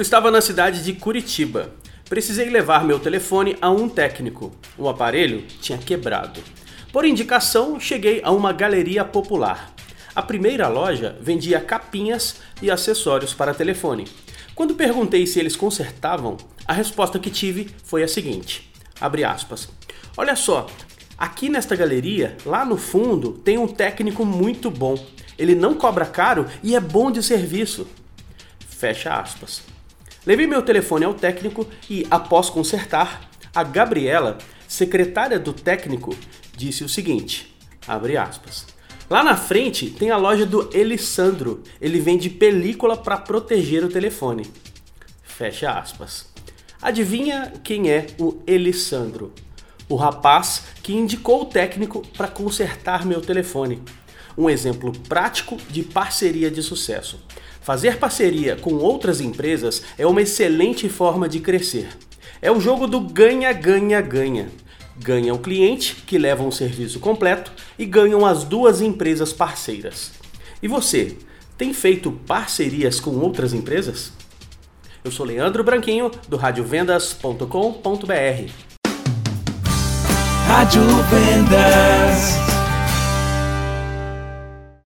estava na cidade de Curitiba. Precisei levar meu telefone a um técnico. O aparelho tinha quebrado. Por indicação, cheguei a uma galeria popular. A primeira loja vendia capinhas e acessórios para telefone. Quando perguntei se eles consertavam, a resposta que tive foi a seguinte: aspas. Olha só, aqui nesta galeria, lá no fundo, tem um técnico muito bom. Ele não cobra caro e é bom de serviço. Fecha aspas. Levei meu telefone ao técnico e, após consertar, a Gabriela, secretária do técnico, disse o seguinte: abre aspas. Lá na frente tem a loja do Elisandro. Ele vende película para proteger o telefone. Fecha aspas. Adivinha quem é o Elisandro? O rapaz que indicou o técnico para consertar meu telefone. Um exemplo prático de parceria de sucesso. Fazer parceria com outras empresas é uma excelente forma de crescer. É o jogo do ganha-ganha-ganha. Ganha o cliente, que leva um serviço completo, e ganham as duas empresas parceiras. E você, tem feito parcerias com outras empresas? Eu sou Leandro Branquinho, do radiovendas.com.br. Rádio Vendas.